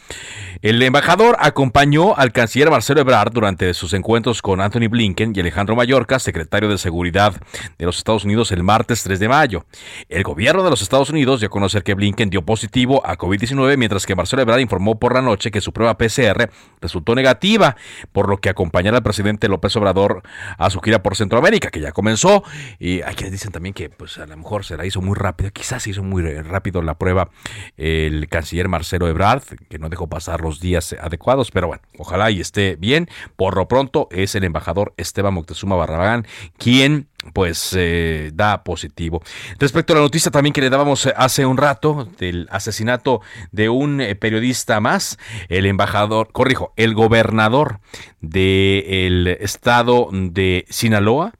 [SPEAKER 1] El embajador acompañó al canciller Marcelo Ebrard durante sus encuentros con Anthony Blinken y Alejandro Mayorkas, secretario de Seguridad de los Estados Unidos, el martes 3 de mayo. El gobierno de los Estados Unidos dio a conocer que Blinken dio positivo a COVID-19, mientras que Marcelo Ebrard informó por la noche que su prueba PCR resultó negativa por lo que acompañará al presidente López Obrador a su gira por Centroamérica, que ya comenzó. Y hay quienes dicen también que pues a lo mejor se la hizo muy rápido, quizás se hizo muy rápido la prueba el canciller Marcelo Ebrard, que no dejó pasar los días adecuados, pero bueno, ojalá y esté bien. Por lo pronto es el embajador Esteban Moctezuma Barragán quien pues eh, da positivo. Respecto a la noticia también que le dábamos eh, hace un rato del asesinato de un eh, periodista más, el embajador, corrijo, el gobernador del estado de Sinaloa,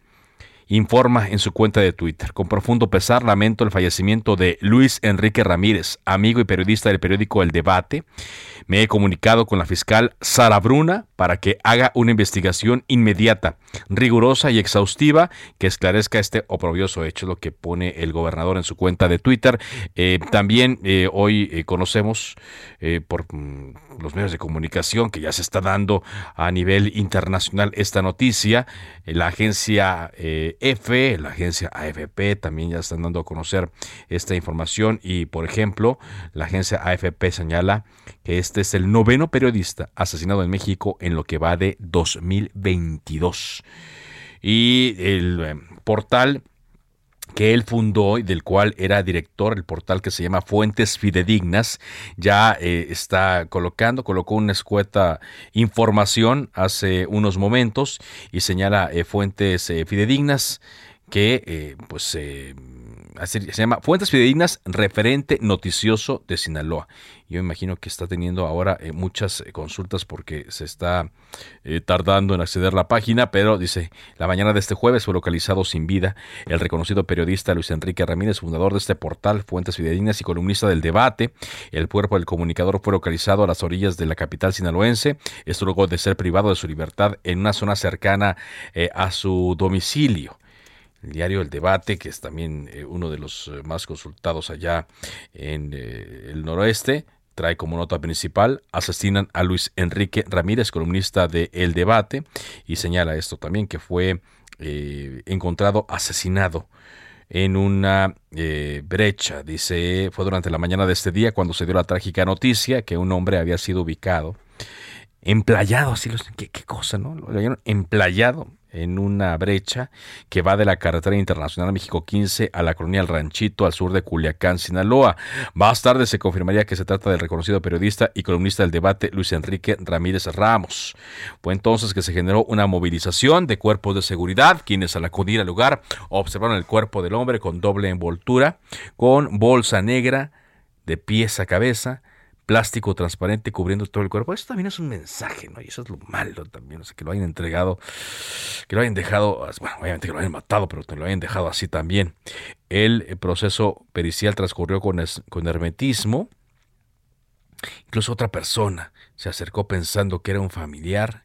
[SPEAKER 1] informa en su cuenta de Twitter. Con profundo pesar lamento el fallecimiento de Luis Enrique Ramírez, amigo y periodista del periódico El Debate. Me he comunicado con la fiscal Sara Bruna para que haga una investigación inmediata, rigurosa y exhaustiva que esclarezca este oprobioso hecho, lo que pone el gobernador en su cuenta de Twitter. Eh, también eh, hoy eh, conocemos por mm, los medios de comunicación que ya se está dando a nivel internacional esta noticia. La agencia F, la agencia AFP también ya están dando a conocer esta información y, por ejemplo, la agencia AFP señala este es el noveno periodista asesinado en México en lo que va de 2022. Y el eh, portal que él fundó y del cual era director, el portal que se llama Fuentes Fidedignas, ya eh, está colocando, colocó una escueta información hace unos momentos y señala eh, fuentes fidedignas que pues se llama Fuentes Fidedignas, referente noticioso de Sinaloa. Yo imagino que está teniendo ahora eh, muchas eh, consultas porque se está eh, tardando en acceder a la página, pero dice, la mañana de este jueves fue localizado sin vida el reconocido periodista Luis Enrique Ramírez, fundador de este portal Fuentes Fidedignas y columnista del debate. El cuerpo del comunicador fue localizado a las orillas de la capital sinaloense, esto luego de ser privado de su libertad en una zona cercana a su domicilio el diario El Debate, que es también uno de los más consultados allá en el noroeste, trae como nota principal, asesinan a Luis Enrique Ramírez, columnista de El Debate, y señala esto también, que fue eh, encontrado asesinado en una eh, brecha. Dice, fue durante la mañana de este día cuando se dio la trágica noticia que un hombre había sido ubicado, emplayado, así los, qué, qué cosa, ¿no? Lo emplayado en una brecha que va de la carretera internacional México 15 a la colonia El Ranchito al sur de Culiacán, Sinaloa. Más tarde se confirmaría que se trata del reconocido periodista y columnista del debate Luis Enrique Ramírez Ramos. Fue entonces que se generó una movilización de cuerpos de seguridad, quienes al acudir al lugar observaron el cuerpo del hombre con doble envoltura, con bolsa negra de pies a cabeza, plástico transparente cubriendo todo el cuerpo. Eso también es un mensaje, ¿no? Y eso es lo malo también, o sea, que lo hayan entregado, que lo hayan dejado, bueno, obviamente que lo hayan matado, pero que lo hayan dejado así también. El eh, proceso pericial transcurrió con, con hermetismo. Incluso otra persona se acercó pensando que era un familiar.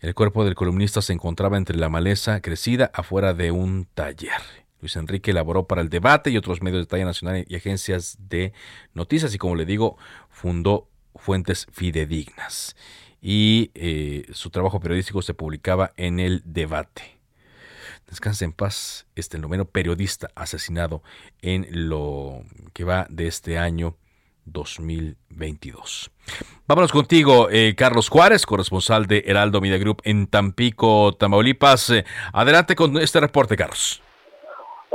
[SPEAKER 1] El cuerpo del columnista se encontraba entre la maleza crecida afuera de un taller. Luis Enrique elaboró para el debate y otros medios de talla nacional y agencias de noticias y como le digo, fundó fuentes fidedignas. Y eh, su trabajo periodístico se publicaba en el debate. descanse en paz, este noveno periodista asesinado en lo que va de este año 2022. Vámonos contigo, eh, Carlos Juárez, corresponsal de Heraldo Media Group en Tampico, Tamaulipas. Eh, adelante con este reporte, Carlos.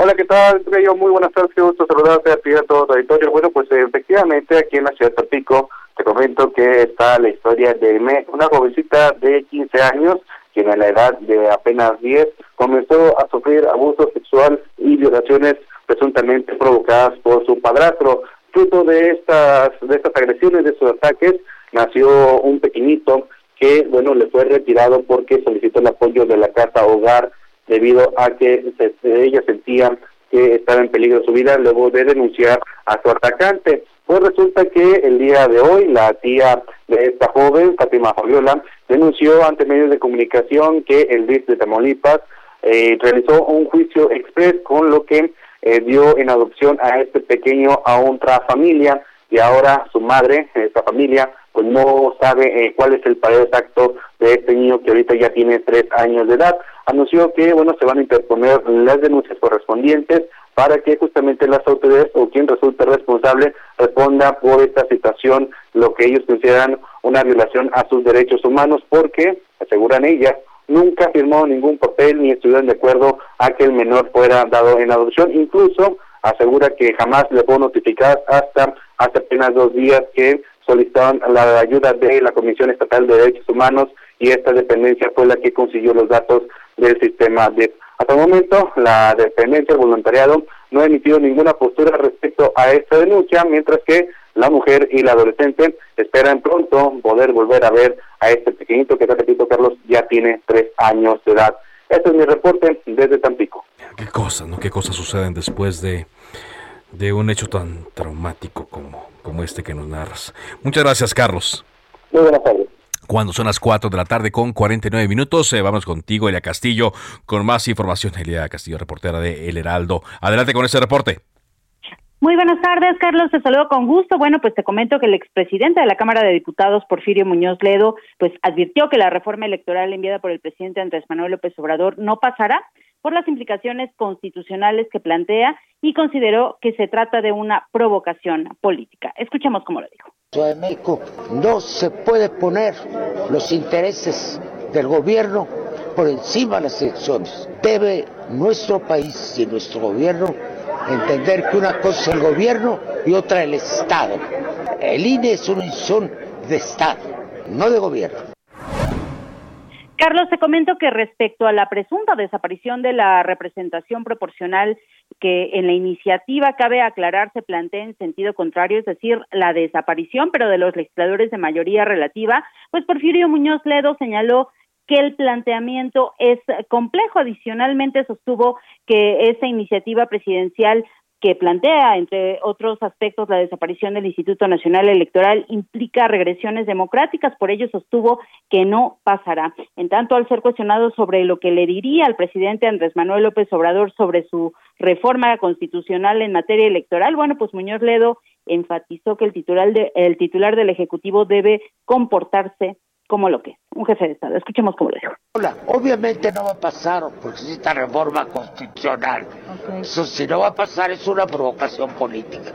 [SPEAKER 15] Hola, ¿qué tal? Muy buenas tardes, gusto saludarte a ti a todo el auditorio. Bueno, pues efectivamente aquí en la ciudad de Tampico te comento que está la historia de una jovencita de 15 años quien a la edad de apenas 10 comenzó a sufrir abuso sexual y violaciones presuntamente provocadas por su padrastro. Fruto de estas, de estas agresiones, de sus ataques, nació un pequeñito que, bueno, le fue retirado porque solicitó el apoyo de la casa hogar debido a que ella sentía que estaba en peligro su vida luego de denunciar a su atacante. Pues resulta que el día de hoy la tía de esta joven, Fátima Fabiola, denunció ante medios de comunicación que el DIF de Tamaulipas eh, realizó un juicio express con lo que eh, dio en adopción a este pequeño a otra familia y ahora su madre, esta familia, pues no sabe eh, cuál es el paradero exacto de este niño que ahorita ya tiene tres años de edad. Anunció que, bueno, se van a interponer las denuncias correspondientes para que justamente las autoridades o quien resulte responsable responda por esta situación, lo que ellos consideran una violación a sus derechos humanos, porque, aseguran ellas, nunca firmó ningún papel ni estuvieron de acuerdo a que el menor fuera dado en adopción. Incluso asegura que jamás le fue notificar hasta hace apenas dos días que solicitaban la ayuda de la Comisión Estatal de Derechos Humanos y esta dependencia fue la que consiguió los datos del sistema de hasta el momento, la dependencia del voluntariado no ha emitido ninguna postura respecto a esta denuncia, mientras que la mujer y la adolescente esperan pronto poder volver a ver a este pequeñito que, repito, Carlos, ya tiene tres años de edad. Este es mi reporte desde Tampico.
[SPEAKER 1] Qué cosas, ¿no? Qué cosas suceden después de, de un hecho tan traumático como, como este que nos narras. Muchas gracias, Carlos.
[SPEAKER 15] Muy buenas tardes.
[SPEAKER 1] Cuando son las 4 de la tarde con 49 minutos, eh, vamos contigo, Elia Castillo, con más información. Elia Castillo, reportera de El Heraldo. Adelante con ese reporte.
[SPEAKER 16] Muy buenas tardes, Carlos. Te saludo con gusto. Bueno, pues te comento que el expresidente de la Cámara de Diputados, Porfirio Muñoz Ledo, pues advirtió que la reforma electoral enviada por el presidente Andrés Manuel López Obrador no pasará por las implicaciones constitucionales que plantea y consideró que se trata de una provocación política. Escuchemos cómo lo dijo.
[SPEAKER 17] De México no se puede poner los intereses del gobierno por encima de las elecciones. Debe nuestro país y nuestro gobierno entender que una cosa es el gobierno y otra el Estado. El INE es una institución de Estado, no de gobierno.
[SPEAKER 16] Carlos, te comento que respecto a la presunta desaparición de la representación proporcional que en la iniciativa cabe aclarar se plantea en sentido contrario, es decir, la desaparición, pero de los legisladores de mayoría relativa, pues Porfirio Muñoz Ledo señaló que el planteamiento es complejo. Adicionalmente, sostuvo que esa iniciativa presidencial que plantea, entre otros aspectos, la desaparición del Instituto Nacional Electoral implica regresiones democráticas, por ello sostuvo que no pasará. En tanto, al ser cuestionado sobre lo que le diría al presidente Andrés Manuel López Obrador sobre su reforma constitucional en materia electoral, bueno, pues Muñoz Ledo enfatizó que el titular, de, el titular del Ejecutivo debe comportarse como lo que es, un jefe de Estado. Escuchemos cómo lo dijo.
[SPEAKER 17] Hola, obviamente no va a pasar porque necesita reforma constitucional. Eso si no va a pasar es una provocación política.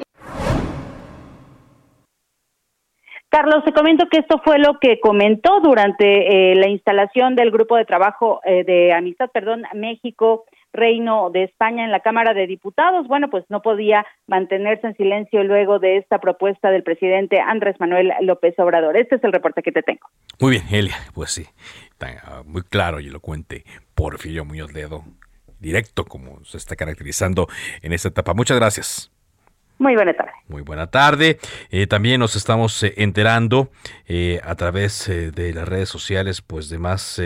[SPEAKER 16] Carlos, te comento que esto fue lo que comentó durante eh, la instalación del grupo de trabajo eh, de Amistad, perdón, México Reino de España en la Cámara de Diputados. Bueno, pues no podía mantenerse en silencio luego de esta propuesta del presidente Andrés Manuel López Obrador. Este es el reporte que te tengo.
[SPEAKER 1] Muy bien, Elia, pues sí, ah, muy claro y elocuente. Porfirio Muñoz Ledo, directo como se está caracterizando en esta etapa. Muchas gracias.
[SPEAKER 16] Muy buena tarde.
[SPEAKER 1] Muy buena tarde. Eh, también nos estamos eh, enterando eh, a través de las redes sociales, pues de más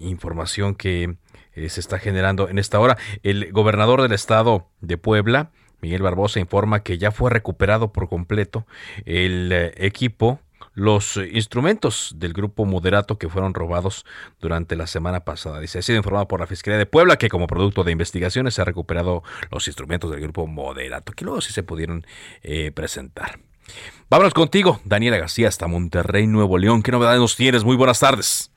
[SPEAKER 1] información que eh, se está generando en esta hora. El gobernador del estado de Puebla, Miguel Barbosa, informa que ya fue recuperado por completo el eh, equipo los instrumentos del grupo moderato que fueron robados durante la semana pasada. Dice, ha sido informado por la Fiscalía de Puebla que como producto de investigaciones se ha recuperado los instrumentos del grupo moderato, que luego sí se pudieron eh, presentar. Vámonos contigo, Daniela García, hasta Monterrey, Nuevo León. ¿Qué novedades nos tienes? Muy buenas tardes.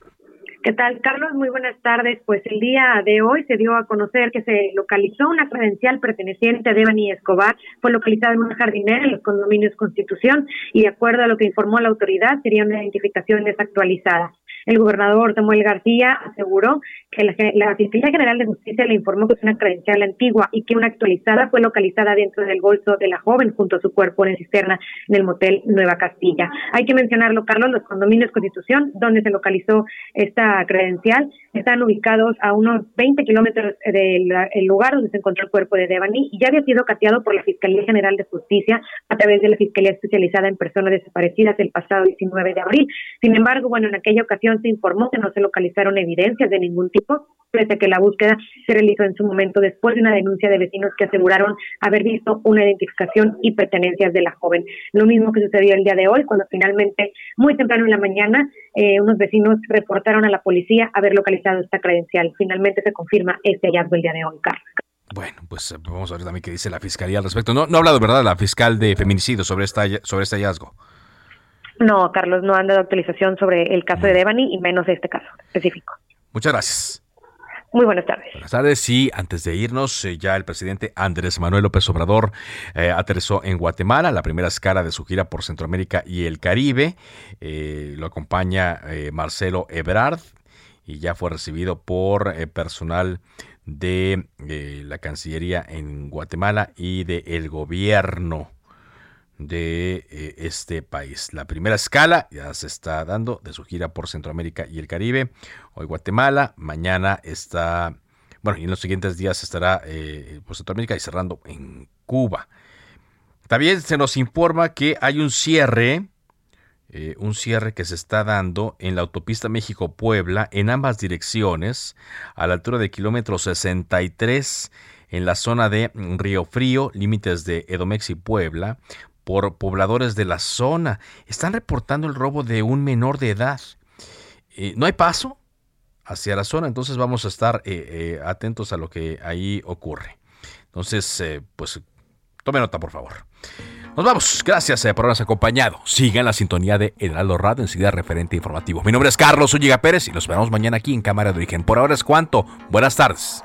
[SPEAKER 18] ¿Qué tal, Carlos? Muy buenas tardes. Pues el día de hoy se dio a conocer que se localizó una credencial perteneciente a Devani Escobar. Fue localizada en una jardinera en los condominios Constitución y de acuerdo a lo que informó la autoridad sería una identificación desactualizada. El gobernador Samuel García aseguró que la, la, Fiscalía General de Justicia le informó que es una credencial antigua y que una actualizada fue localizada dentro del bolso de la joven junto a su cuerpo en cisterna en el motel Nueva Castilla. Hay que mencionarlo, Carlos, los condominios Constitución, donde se localizó esta credencial, están ubicados a unos 20 kilómetros del lugar donde se encontró el cuerpo de Devani y ya había sido cateado por la Fiscalía General de Justicia a través de la Fiscalía Especializada en Personas Desaparecidas el pasado 19 de abril. Sin embargo, bueno, en aquella ocasión se informó que no se localizaron evidencias de ningún tipo, pese a que la búsqueda se realizó en su momento después de una denuncia de vecinos que aseguraron haber visto una identificación y pertenencias de la joven. Lo mismo que sucedió el día de hoy, cuando finalmente, muy temprano en la mañana, eh, unos vecinos reportaron a la policía haber localizado esta credencial. Finalmente se confirma este hallazgo el día de hoy, Carlos.
[SPEAKER 1] Bueno, pues eh, vamos a ver también qué dice la fiscalía al respecto. No, no ha hablado, ¿verdad?, la fiscal de feminicidio sobre, esta, sobre este hallazgo.
[SPEAKER 18] No, Carlos, no han dado actualización sobre el caso de Devani y menos de este caso específico.
[SPEAKER 1] Muchas gracias.
[SPEAKER 18] Muy buenas tardes.
[SPEAKER 1] Buenas tardes. Y antes de irnos, eh, ya el presidente Andrés Manuel López Obrador eh, aterrizó en Guatemala, la primera escala de su gira por Centroamérica y el Caribe. Eh, lo acompaña eh, Marcelo Ebrard y ya fue recibido por personal de la Cancillería en Guatemala y del el gobierno de eh, este país. La primera escala ya se está dando de su gira por Centroamérica y el Caribe. Hoy Guatemala, mañana está, bueno, y en los siguientes días estará eh, por Centroamérica y cerrando en Cuba. También se nos informa que hay un cierre, eh, un cierre que se está dando en la autopista México-Puebla en ambas direcciones, a la altura del kilómetro 63 en la zona de Río Frío, límites de Edomex y Puebla, por pobladores de la zona. Están reportando el robo de un menor de edad. Eh, no hay paso hacia la zona, entonces vamos a estar eh, eh, atentos a lo que ahí ocurre. Entonces, pues tome nota, por favor. Nos vamos. Gracias por habernos acompañado. Sigan la sintonía de Heraldo Radio, enseguida referente informativo. Mi nombre es Carlos Ulliga Pérez y nos vemos mañana aquí en Cámara de Origen. Por ahora es cuanto. Buenas tardes.